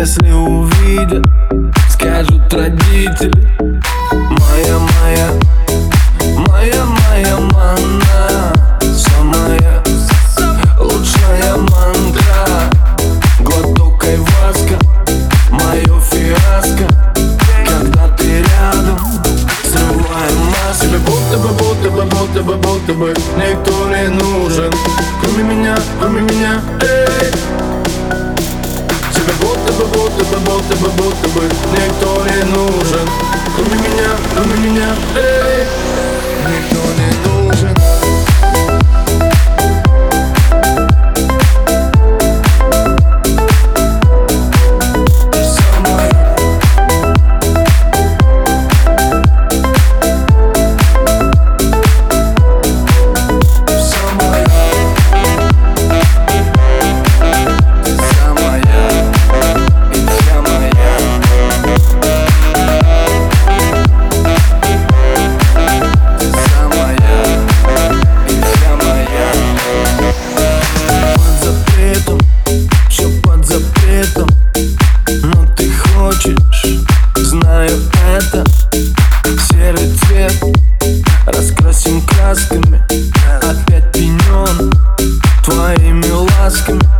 если увидят Скажут родители. Моя, моя, моя, моя манна, Самая лучшая мантра. Глоток айваска, мое фиаско. Когда ты рядом, срываем маски. Будто бы, будто бы, будто бы, будто бы Никто не нужен. Кроме меня, кроме меня, эй. Да будто бы, будто бы, будто бы, будто бы Никто не нужен. Кроме меня, кроме меня, эй. сказками Опять пенен твоими ласками.